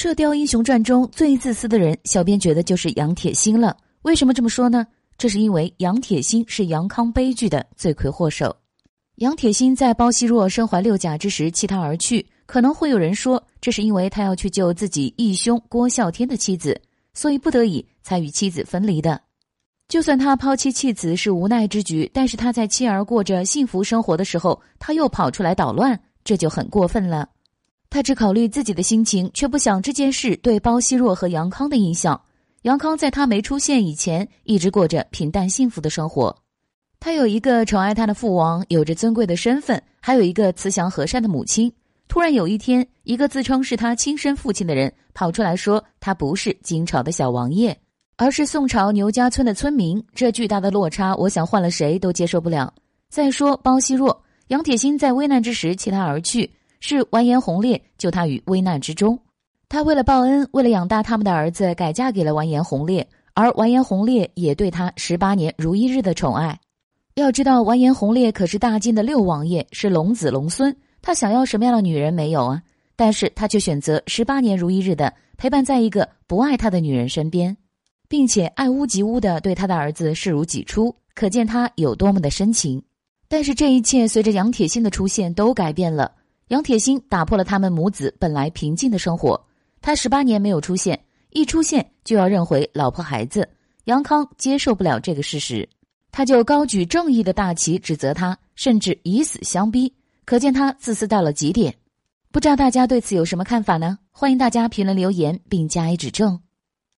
射雕英雄传中最自私的人，小编觉得就是杨铁心了。为什么这么说呢？这是因为杨铁心是杨康悲剧的罪魁祸首。杨铁心在包惜弱身怀六甲之时弃他而去，可能会有人说，这是因为他要去救自己义兄郭啸天的妻子，所以不得已才与妻子分离的。就算他抛妻弃子是无奈之举，但是他在妻儿过着幸福生活的时候，他又跑出来捣乱，这就很过分了。他只考虑自己的心情，却不想这件事对包惜弱和杨康的影响。杨康在他没出现以前，一直过着平淡幸福的生活。他有一个宠爱他的父王，有着尊贵的身份，还有一个慈祥和善的母亲。突然有一天，一个自称是他亲生父亲的人跑出来说，他不是金朝的小王爷，而是宋朝牛家村的村民。这巨大的落差，我想换了谁都接受不了。再说包惜弱，杨铁心在危难之时弃他而去。是完颜洪烈救他于危难之中，他为了报恩，为了养大他们的儿子，改嫁给了完颜洪烈，而完颜洪烈也对他十八年如一日的宠爱。要知道，完颜洪烈可是大晋的六王爷，是龙子龙孙，他想要什么样的女人没有啊？但是他却选择十八年如一日的陪伴在一个不爱他的女人身边，并且爱屋及乌的对他的儿子视如己出，可见他有多么的深情。但是这一切随着杨铁心的出现都改变了。杨铁心打破了他们母子本来平静的生活。他十八年没有出现，一出现就要认回老婆孩子。杨康接受不了这个事实，他就高举正义的大旗指责他，甚至以死相逼。可见他自私到了极点。不知道大家对此有什么看法呢？欢迎大家评论留言并加以指正。